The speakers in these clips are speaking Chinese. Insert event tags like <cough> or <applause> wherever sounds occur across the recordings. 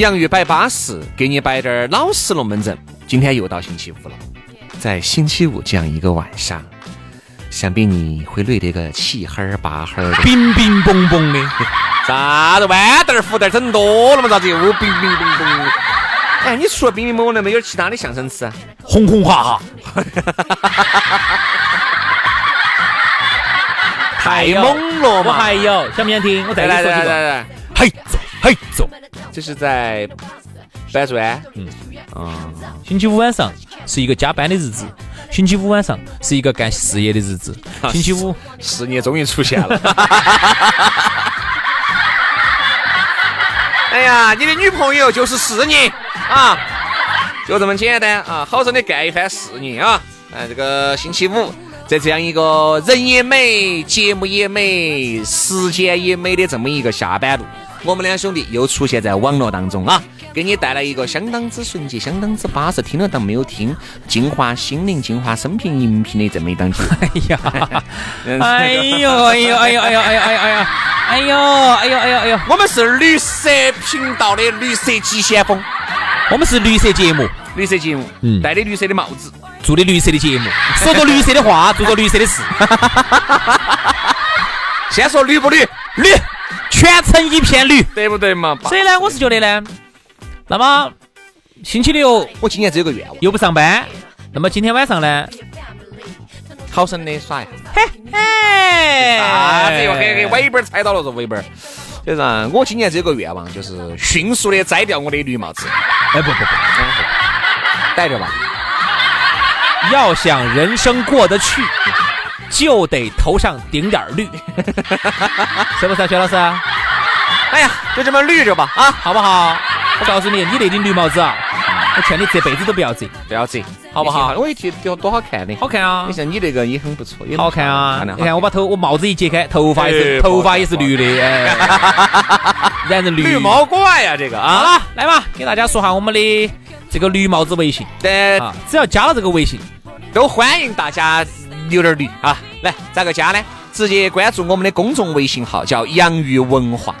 洋芋摆巴适，给你摆点儿老实龙门阵。今天又到星期五了，在星期五这样一个晚上，想必你会累得个七哈儿八哈儿的，冰冰嘣嘣的，<laughs> 啥子豌豆儿、胡豆儿整多了嘛？咋子又冰冰嘣嘣？哎，你除了冰冰嘣嘣的，没有其他的相声词？轰轰哈哈，<laughs> 太猛了我！还有，想不想听？我再来给你说几个。来来来来，嘿走嘿走，这是在搬砖，星期五晚上是一个加班的日子，星期五晚上是一个干事业的日子，星期五事业终于出现了。<laughs> 哎呀，你的女朋友就是事业啊，就这么简单啊，好生的干一番事业啊！哎，这个星期五，在这样一个人也美、节目也美、时间也美的这么一个下班路，我们两兄弟又出现在网络当中啊，给你带来一个相当之纯洁、相当之巴适，听了当没有听，净化心灵、净化生平荧屏的这么一档节目。哎呀，<laughs> 哎呦哎呦哎呦哎呦哎呦哎呦哎呦哎呦哎呦哎呦哎呦，我们是绿色频道的绿色急先锋，我们是绿色节目，绿色节目，嗯。戴的绿色的帽子，做的绿色的节目，说着绿色的话，做着绿色的事，先说绿不绿，绿，全程一片绿。对不对嘛？所以呢，我是觉得呢，那么星期六我今年只有个愿望，又不上班，那么今天晚上呢，好生的耍一下。哎，啥子又嘿嘿，尾巴儿踩到了这尾巴儿。就是啊我今年只有个愿望，就是迅速的摘掉我的绿帽子，哎不不不，戴着吧。要想人生过得去，就得头上顶点儿绿，<laughs> 是不是啊，薛老师？哎呀，就这么绿着吧啊，好不好？我告诉你，你那顶绿帽子啊，我劝你这辈子都不要折，不要折，好不好我一提多多好看的，好看啊你，像你那个也很不错，也很好看啊！你看我把头我帽子一揭开，头发也是哎头发也是绿的，哎，<laughs> 染成绿绿毛怪呀，这个好啊。了，来嘛，给大家说下我们的这个绿帽子微信对，啊，只要加了这个微信，都欢迎大家留点绿啊！来，咋个加呢？直接关注我们的公众微信号，叫“洋芋文化”，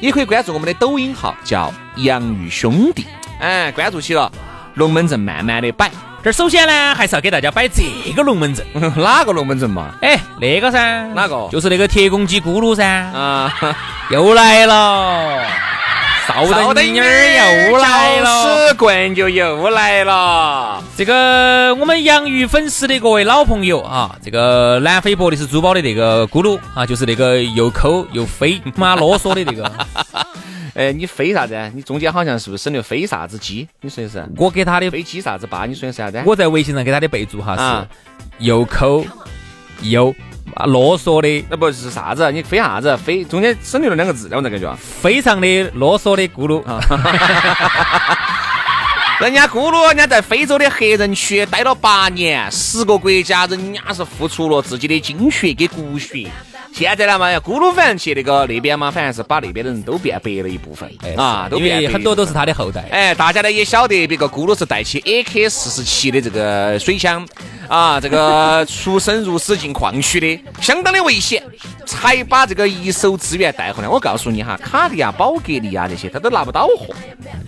也可以关注我们的抖音号，叫“洋芋兄弟”。哎，关注起了，龙门阵慢慢的摆。这儿首先呢，还是要给大家摆这个龙门阵。<laughs> 哪个龙门阵嘛？哎，那个噻，哪个就是那个铁公鸡咕噜噻，啊，<laughs> 又来了，少灯妮儿又来了。屎棍就又来了。这个我们洋芋粉丝的各位老朋友啊，这个南非博的是珠宝的那个咕噜啊，就是那个又抠又飞妈啰嗦的那个，<laughs> 哎，你飞啥子？你中间好像是不是省略飞啥子鸡？你说的是？我给他的，飞机啥子吧？你说的是啥子？我在微信上给他的备注哈啊是又抠又啰嗦的，那不是啥子？你飞啥子？飞中间省略了两个字，我咋感觉？非常的啰嗦的咕噜啊。<laughs> 人家咕噜，人家在非洲的黑人区待了八年，十个国家，人家是付出了自己的精血跟骨血。现在呢嘛，要咕噜反正去那个那边嘛，反正是把那边的人都变白了一部分啊，都变很多都是他的后代。哎，大家呢也晓得，别个咕噜是带起 AK 四十七的这个水枪啊，这个出生入死进矿区的，<laughs> 相当的危险，才把这个一手资源带回来。我告诉你哈，卡地亚、宝格丽啊这些，他都拿不到货，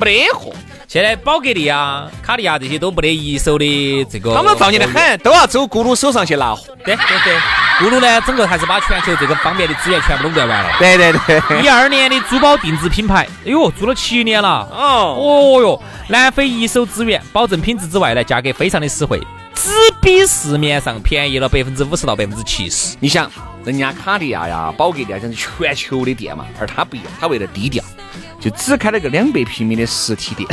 没得货，现在宝格丽啊、卡地亚这些都没得一手的这个，他们都造孽得很，都要走咕噜手上去拿货。对对对，咕噜呢，整个还是把全球这个方面的资源全部垄断完了。对对对，一二年的珠宝定制品牌，哎呦，做了七年了。哦，哦哟，南非一手资源，保证品质之外呢，价格非常的实惠，只比市面上便宜了百分之五十到百分之七十。你想，人家卡地亚呀、宝格丽啊，这是全球的店嘛，而他不一样，他为了低调，就只开了个两百平米的实体店，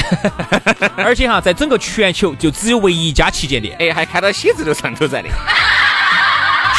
<laughs> 而且哈，在整个全球就只有唯一一家旗舰店，哎，还开到写字楼上头在的。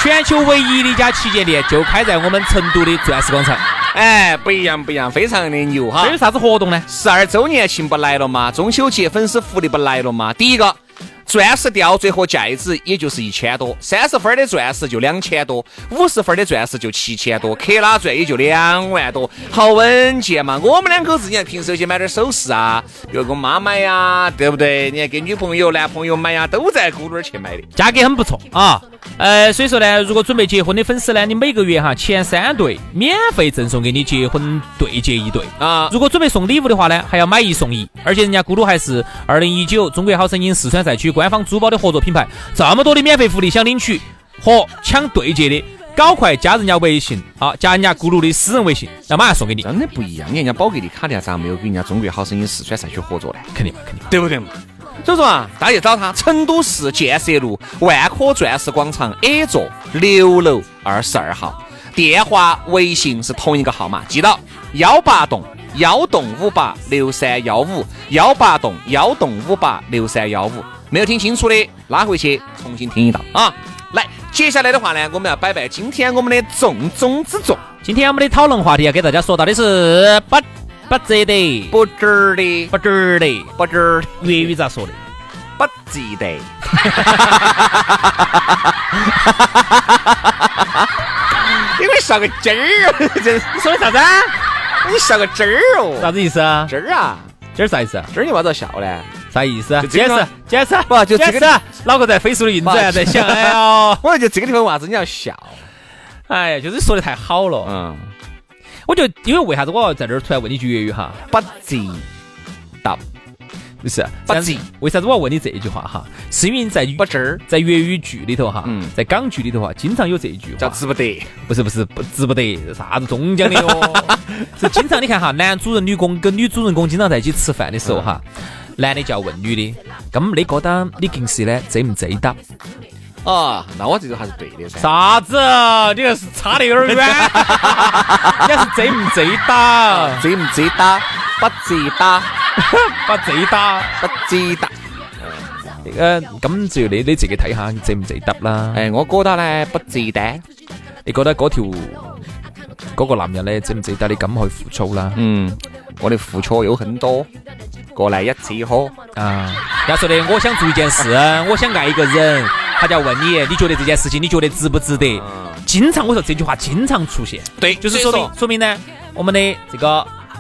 全球唯一的一家旗舰店就开在我们成都的钻石广场。哎，不一样不一样，非常的牛哈这！有啥子活动呢？十二周年庆不来了吗？中秋节粉丝福利不来了吗？第一个，钻石吊坠和戒指也就是一千多，三十分的钻石就两千多，五十分的钻石就七千多，克拉钻也就两万多，好稳健嘛。我们两口子，你看平时有些买点首饰啊，比如给我妈买呀，对不对？你看给女朋友、男朋友买呀，都在咕噜儿去买的。价格很不错啊。呃，所以说呢，如果准备结婚的粉丝呢，你每个月哈前三对免费赠送给你结婚对戒一对啊如果准备送礼物的话呢，还要买一送一，而且人家咕噜还是二零一九中国好声音四川赛区官方珠宝的合作品牌，这么多的免费福利，想领取和抢对戒的，搞快加人家微信啊，加人家咕噜的私人微信，那马上送给你，真的不一样，你看人家宝格丽卡地亚咋没有跟人家中国好声音四川赛区合作呢？肯定嘛，肯定嘛。对不对嘛？所以说啊，大家去找他，成都市建设路万科钻石广场 A 座六楼二十二号，电话、微信是同一个号码，记到幺八栋幺栋五八六三幺五，幺八栋幺栋五八六三幺五。没有听清楚的，拉回去重新听一道啊！来，接下来的话呢，我们要摆摆今天我们的重中之重，今天我们的讨论话题要给大家说到的是不不值得，不值得，不值得，不值得，粤语咋说的？不值得。你们笑个鸡儿哦，真是你说的啥子啊？你笑个鸡儿哦，啥子意思啊？鸡儿啊，鸡儿啥意思啊？鸡儿你为啥子要笑呢？啥意思解释解释，不就这个解释脑壳在飞速的运转，在想，哎呀，<laughs> 我就这个地方为啥子你要笑？哎呀，就是说的太好了。嗯，我就因为为啥子我要在这儿突然问你句粤语哈？不值得，不是不这样子值为啥子我要问你这一句话哈？是因为在不值儿在粤语剧里头哈，嗯在港剧里头哈，经常有这一句话，叫值不得。不是不是不值不得，啥子中奖的哟？<laughs> 是经常你看哈，男主人女公跟女主人公经常在一起吃饭的时候哈，男的就要问女的，咁你觉得你平时呢值唔值得？啊，那我这个还是对的噻。啥子？你这是差得有点远，<laughs> 你要是值唔值得？值唔值得？不值得，<laughs> 不值得。不值得。誒呃咁就你你自己睇下值唔值得啦。哎，我覺得呢，不值得。你覺得嗰條嗰個男人咧值唔值得你咁去付出啦？嗯，我哋付出有很多，過來一次喝。啊，要說的我想做一件事，我想愛一個人，他就要问你，你觉得这件事情你觉得值不值得？经常我说这句话经常出现，对就是說所以說明說明呢，我们的这个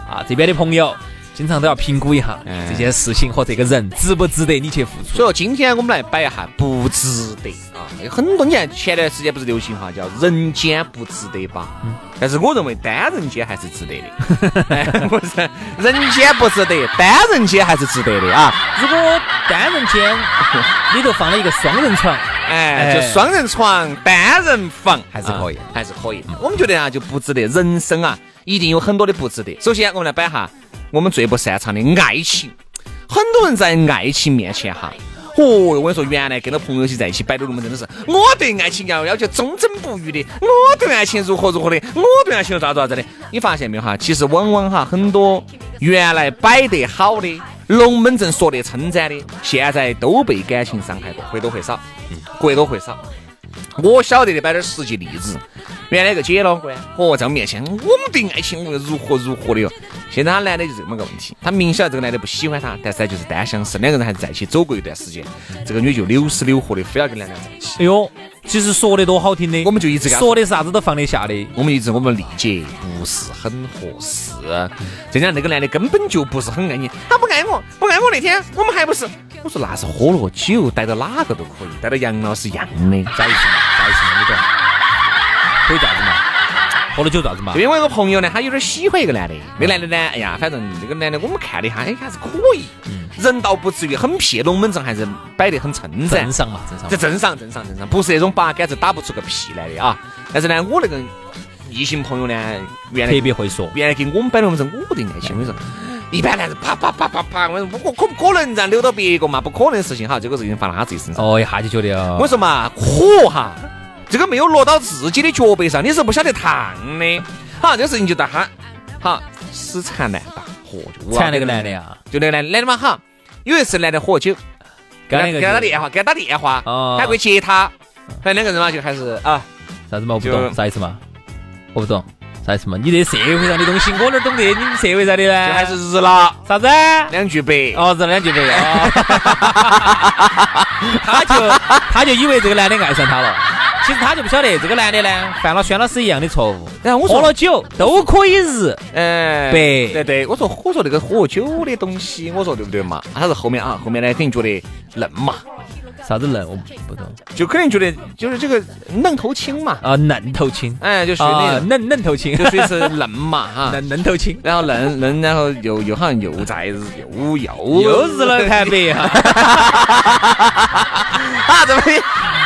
啊这边的朋友经常都要评估一下这件事情和这个人值不值得你去付出。所以說今天我们来摆一下不值得。啊，有很多你看前段时间不是流行哈叫人间不值得吧？但是我认为单人间还是值得的，哎，<laughs> 不是人间不值得，单人间还是值得的啊，如果单人间 <laughs> 里头放了一个双人床，哎，哎就双人床、单人房还是可以还是可以。我们觉得啊就不值得，人生啊一定有很多的不值得。首先我们来摆下我们最不擅长的爱情，很多人在爱情面前哈。哦，我跟你说，原来跟到朋友一起在一起摆的龙门阵的是，我对爱情要要求忠贞不渝的，我对爱情如何如何的，我对爱情咋子咋子的。你发现没有哈？其实往往哈很多原来摆得好的龙门阵说得称赞的，现在都被感情伤害过，或多或少，嗯或多或少。我晓得的，摆点实际例子。原來有個姐老倌，哦，在我面前，我們對愛情我如何如何的哟。现在他男的就这么个问题，他明晓得这个男的不喜欢他，但是他就是单相思，两个人还是在一起走过一段时间。这个女就扭死扭活的，非要跟男的在一起。哎呦，其实说的多好听的，我们就一直跟他說的啥子都放得下的。我们一直我们理解不是很合适，再加上那个男的根本就不是很爱你，他不爱我，不爱我那天我们还不是，我说那是喝了酒，带到哪个都可以，带到杨老师一样的。啥意思嘛？啥意思嘛？你懂？可以这样子嘛？喝了酒咋子嘛就？因为我有个朋友呢，他有点喜欢一个男的，那个男的呢，哎呀，反正那个男的我们看了一下，哎，还是可以，人倒不至于很撇龙门阵，还是摆得很称赞正。常嘛，正常这。正常，正常，正常，不是那种八竿子打不出个屁来的啊。但是呢，我那个异性朋友呢，原来特别会说，原来给我们摆龙门阵，我不得爱情。我跟你说，一般男人啪啪啪啪啪，我说我可不可能这样留到别个嘛？不可能的事情哈，这个事情发到他自己身上。哦，一下就觉得哦，我说嘛，火哈，这个没有落到自己的脚背上，你是不晓得烫的。好，这个事情就到他，好死缠烂打，嚯，就缠那个男的，呀，就那个男男的嘛哈。有一次男的喝酒，跟那个给他打电话，给他打电话，哦他会接他，反正两个人嘛就还是啊，啥子嘛？我不懂，啥意思嘛？我不懂，啥意思嘛？你这社会上的东西我哪儿懂得？你们社会上的呢？就还是日了啥子？两句白。哦，日两句白哦，<laughs> 他就他就以为这个男的爱上他了，其实他就不晓得这个男的呢犯了轩老师一样的错误，然后我说喝了酒都可以日，哎，白对对，我说我说那个喝酒的东西，我说对不对嘛？他是后面啊，后面呢肯定觉得嫩嘛，啥子嫩我不懂就肯定觉得就是这个嫩头青嘛，啊，嫩头青。哎，就属于那啊，种，嫩嫩头青，就属于是嫩嘛 <laughs> 哈。嫩嫩头青，然后嫩嫩，然后又又好像又在日又又又日了盘白哈，<laughs> 啊，这么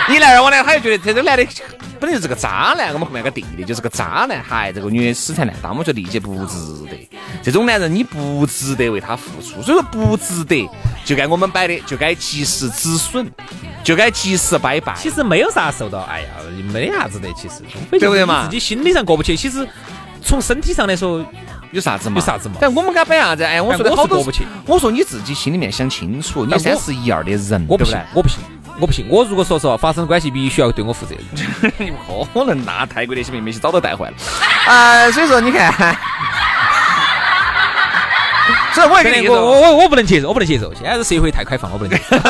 一来二往呢，他就觉得这个男的本来就是个渣男，我们后面有个弟弟就是个渣男，嗨，这个女的死缠烂打，我们就理解不值得。这种男人你不值得为他付出，所以说不值得，就该我们摆的，就该及时止损，就该及时拜拜。其实没有啥受到，哎呀，没得啥子的，其实对不对嘛自己心理上过不去，其实从身体上来说，有啥子嘛？有啥子嘛但我们给他摆啥子？哎，我说好多是过不去。我说你自己心里面想清楚，你三十一二的人，我不信我不信，我不信。我如果说实话发生关系，必须要对我负责任。<laughs> 你不可能，那泰国那些妹妹些早都带坏了。啊，<laughs> 所以说你看，所以我也我，我我我不能接受，我不能接受。现在这社会太开放，我不能接受。<laughs>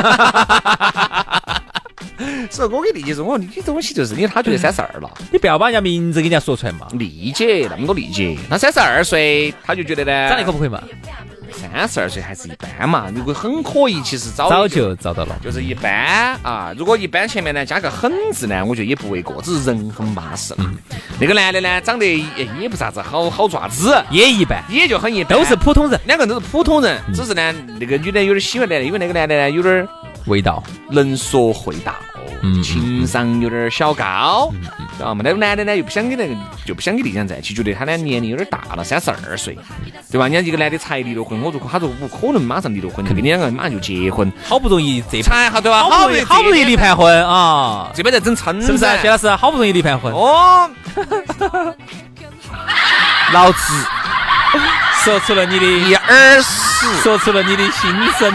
所以我给理解说，我说你这东西就是因为他觉得三十二了，你不要把人家名字给人家说出来嘛。理解那么多理解。他三十二岁，他就觉得呢，长得可不可以嘛？三十二岁还是一般嘛，如果很可以，其实早早就找到了。就是一般啊。如果一般前面呢加个很字呢，我觉得也不为过，只是人很巴适嗯。那个男的呢，长得也也不啥子好好爪子，也一般，也就很一般，都是普通人，两个人都是普通人，只是呢，那个女的有点喜欢男的，因为那个男的呢有点味道。能说会道，嗯情商有点小高，知道吗？那个男的呢又不想跟那个就不想跟丽江在一起，觉得他呢年龄有点大了，三十二岁，对吧？人家一个男的才离了婚，我如果他说不可能马上离了婚，就跟你两个人马上就结婚，好不容易这才好对吧？好不容易好不容易离盘婚啊，这边在整撑是不是啊？薛老师，好不容易离盘婚，哦，<laughs> 老子说出了你的，一耳屎。说出了你的心声。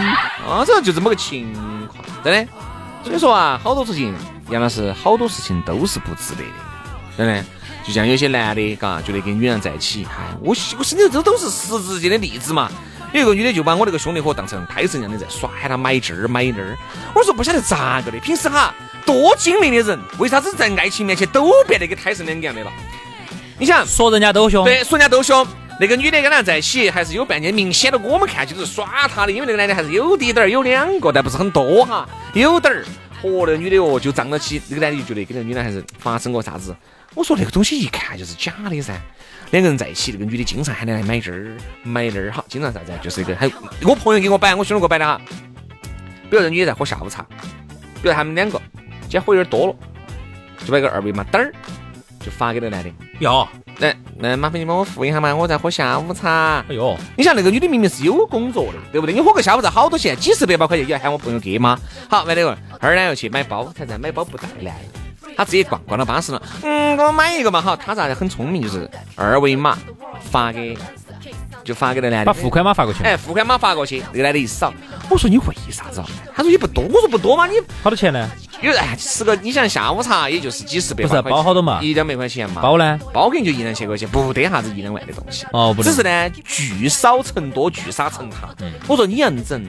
啊，这就这么个情况，真的。所以说啊，好多事情，杨老师，好多事情都是不值得的，真的。就像有些男的，嘎，觉得跟女人在一起，嗨，我我身边这都是实质性的例子嘛。有一个女的就把我那个兄弟伙当成胎神一样的在耍，喊他买这儿买那儿。我说不晓得咋个的，平时哈多精明的人，为啥子在爱情面前都变得跟胎神两个样的了？你想，说人家都凶，对，说人家都凶。那个女的跟他在一起还是有半年，明显的我们看就是耍他的，因为那个男的还是有滴点儿，有两个，但不是很多哈，有点儿。嚯，那个女的哦就胀了起，那个男的就觉得跟那个女的还是发生过啥子。我说那个东西一看就是假的噻。两个人在一起，那个女的经常喊他来买这儿买那儿，哈，经常啥子，就是一个还我朋友给我摆，我兄弟给我摆的哈。比如这女的在喝下午茶，比如他们两个今天喝有点多了，就把一个二维码嘚儿就发给那个男的。哟，来，那，麻烦你帮我付一下嘛，我在喝下午茶。哎呦，你想那个女的明明是有工作的，对不对？你喝个下午茶好多钱，几十百把块钱你要喊我朋友给吗？好，完了二呢又去买包，才在买包不带来，他直接逛逛到巴适了，嗯，给我买一个嘛。好，他咋很聪明，就是二维码发给，就发给那男的。把付款码发过去。哎，付款码发过去，那个男的一扫，我说你为啥子啊？他说也不多，我说不多嘛，你好多钱呢？有哎，吃个你想下午茶也就是几十百不是包好多嘛一两百块钱嘛。包呢？包肯定就一两千块钱，不得啥子一两万的东西。哦不能只是呢，聚少成多，聚少成塔。我说你要整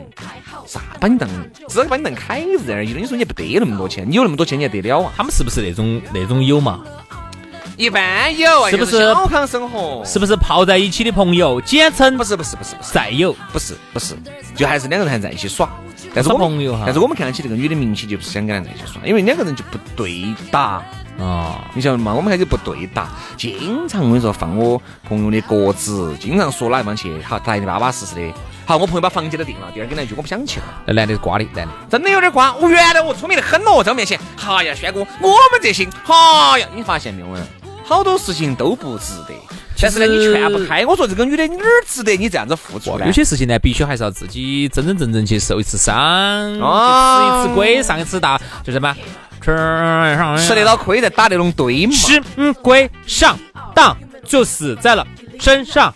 啥把你当，只把你当凯子在那儿用，你说你不得那么多钱，你有那么多钱你还得了啊？他们是不是那种那种有嘛？一般有啊，是不是是小康生活？是不是泡在一起的朋友，简称不是不是不是不是战友？不是不是，就还是两个人还在一起耍。但是我们朋友哈但是我们看起这个女的明显就不是想跟他在一起耍，因为两个人就不对打。哦，你晓得嘛？我们还是不对打，经常我跟你说放我朋友的鸽子，经常说哪地方去，好来的巴巴适适的。好，我朋友把房间都定了，第二天来一句我不想去了。那男的是瓜的，男的。真的有点瓜。我原来我聪明的很咯，在我面前，哈呀，轩哥，我们这些，哈呀，你发现没有？好多事情都不值得。但是呢，你劝不开。我说这个女的哪儿值得你这样子付出呢？有些事情呢，必须还是要自己真真正正去受一次伤，吃一次亏，上一次大，就什么吃上吃得到亏再打那种对嘛。吃嗯亏上当就死在了身上。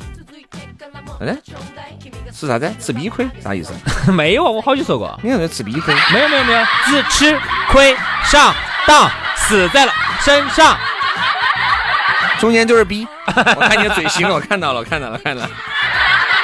嗯。吃啥子？吃逼亏？啥意思？<laughs> 没有啊，我好久说过。你在吃逼亏？没有没有没有，只吃亏上当，死在了身上。中间就是逼。<laughs> 我看你的嘴型，我看到了，看到了，看到了，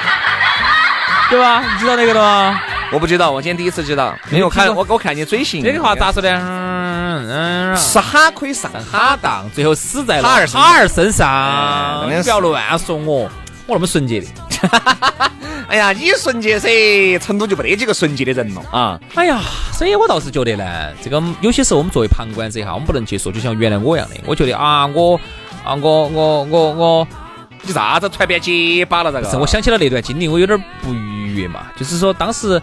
<laughs> 对吧？你知道那个的吗？我不知道，我今天第一次知道。没有看我，我看你嘴型。这句话咋说的？嗯嗯，吃哈亏上哈当，最后死在了哈儿哈儿身上。不要乱说我，我那么纯洁的。<laughs> 哎呀，你纯洁噻，成都就没得几个纯洁的人了啊！哎呀，所以我倒是觉得呢，这个有些时候我们作为旁观者哈，我们不能去说，就像原来我一样的，我觉得啊，我啊，我我我我，你啥子突然变结巴了？这个是我想起了那段经历，我有点不愉悦嘛。就是说当时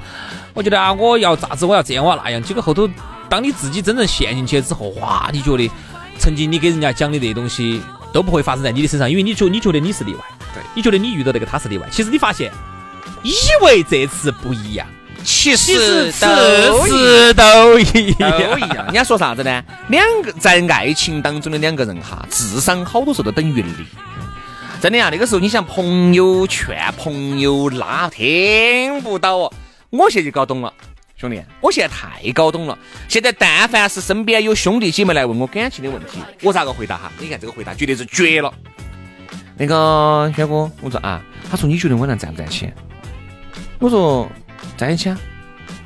我觉得啊，我要咋子，我要这样，我要那样。结果后头，当你自己真正陷进去之后，哇，你觉得曾经你给人家讲的那些东西都不会发生在你的身上，因为你觉你觉得你是例外，对你觉得你遇到那个他是例外，其实你发现。以为这次不一样，其实次次都一样。都一样。人家说啥子呢？两个在爱情当中的两个人哈，智商好多时候都等于零。真的呀，那个时候你想朋友劝朋友拉，听不到哦。我现在就搞懂了，兄弟，我现在太搞懂了。现在但凡是身边有兄弟姐妹来问我感情的问题，我咋个回答哈？你看这个回答绝对是绝了。那个轩哥，我说啊，他说你觉得我俩在不赚钱？我说在一起啊，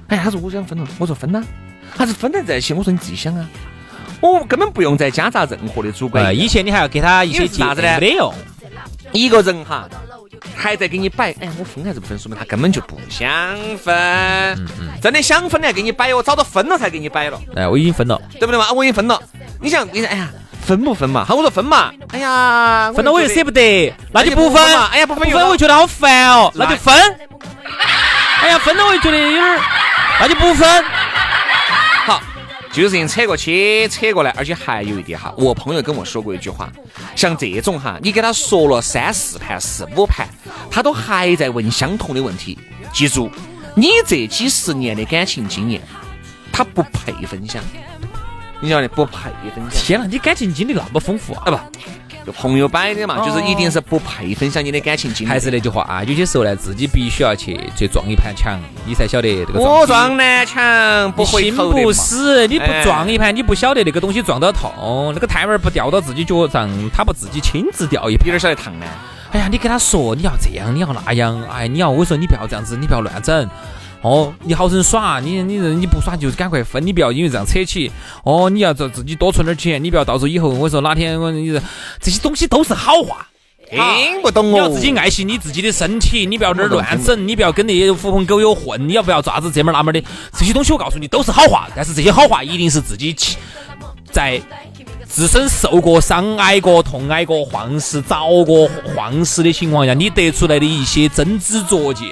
哎，他说我想分了，我说分呐，还是分得在一起？我说你自己想啊，我根本不用再夹杂任何的主观。以前你还要给他一些啥子呢？没有，一个人哈，还在给你摆，哎，我分还是不分？说明他根本就不想分。真的想分来给你摆哦，早都分了才给你摆了。哎，我已经分了，对不对嘛？我已经分了。你想，你想，哎呀，分不分嘛？好，我说分嘛。哎呀，分了我又舍不得，那就不分。哎呀，不分，不分，我觉得好烦哦，那就分。哎呀，分了我就觉得有点，那就不分。好，这个事情扯过去，扯过来，而且还有一点哈，我朋友跟我说过一句话，像这种哈，你给他说了三四盘、四五盘，他都还在问相同的问题。记住，你这几十年的感情经验，他不配分享。你晓得不配分享？天哪，你感情经历那么丰富啊？不。就朋友摆的嘛，就是一定是不配分享你的感情经历。还是那句话啊，有些时候呢，自己必须要去去撞一盘墙，你才晓得这个。我撞南墙不回头不死，你不撞一盘，你不晓得那个东西撞到痛，那个胎儿不掉到自己脚上，他不自己亲自掉一盘，有点晓得烫呢。哎呀，你跟他说你要这样，你要那样，哎，你要我说你不要这样子，你不要乱整。哦，你好生耍，你你你不耍就赶快分，你不要因为这样扯起。哦，你要自自己多存点钱，你不要到时候以后我说哪天我你这些东西都是好话，听不懂哦。你要自己爱惜你自己的身体，你不要那儿乱整，你不要跟那些狐朋狗友混，你要不要爪子这门那门的这些东西，我告诉你都是好话，但是这些好话一定是自己在自身受过伤、挨过痛、挨过晃事、遭过晃事的情况下，你得出来的一些真知灼见。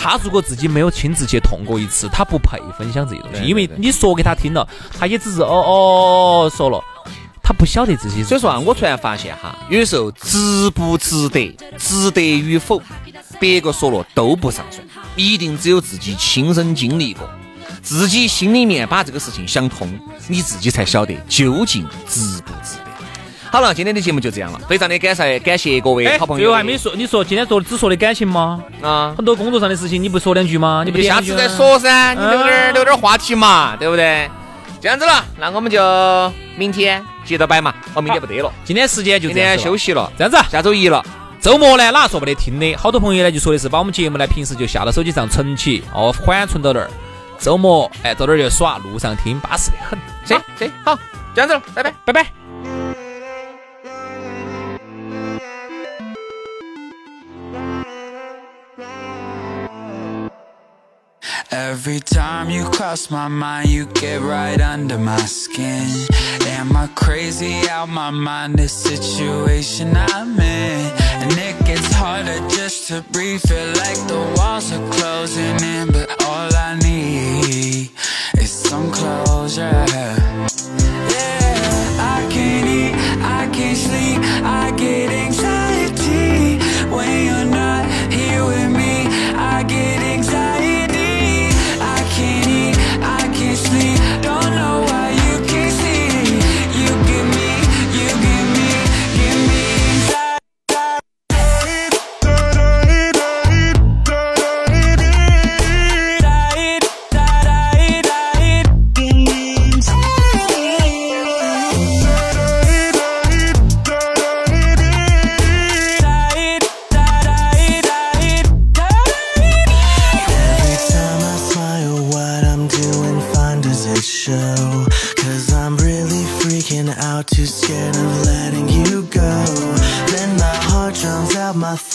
他如果自己没有亲自去痛过一次，他不配分享这些东西，因为你说给他听了，他也只是哦哦说了，他不晓得自己。所以说啊，我突然发现哈，有的时候值不值得，值得与否，别个说了都不上算，一定只有自己亲身经历过，自己心里面把这个事情想通，你自己才晓得究竟值不值。好了，今天的节目就这样了，非常的感谢感谢各位好朋友。最后还没说，你说今天说只说的感情吗？啊，很多工作上的事情你不说两句吗？你不下次再说噻，你留点留点话题嘛，对不对？这样子了，那我们就明天接着摆嘛。哦，明天不得了，今天时间就今天休息了。这样子，下周一了，周末呢，哪说不得听的？好多朋友呢就说的是把我们节目呢平时就下到手机上存起，哦，缓存到那儿，周末哎到那儿就耍，路上听巴适的很。行行，好，这样子了，拜拜拜拜。Every time you cross my mind, you get right under my skin. Am I crazy out my mind? The situation I'm in, and it gets harder just to breathe. Feel like the water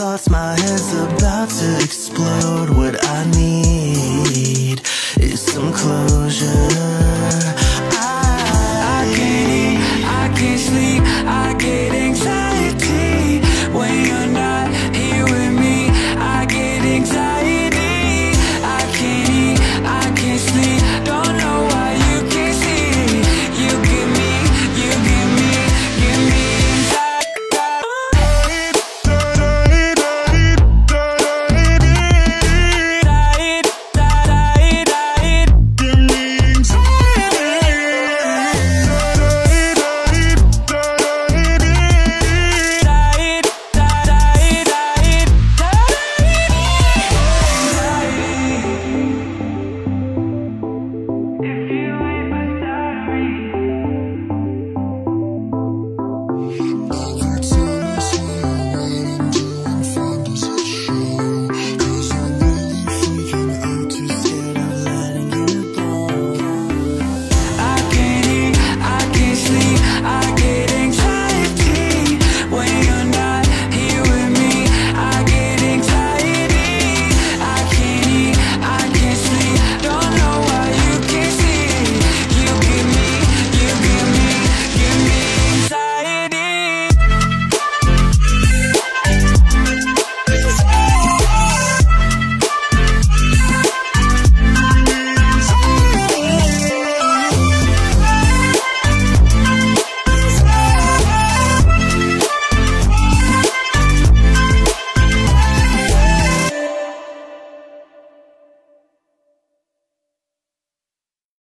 sauce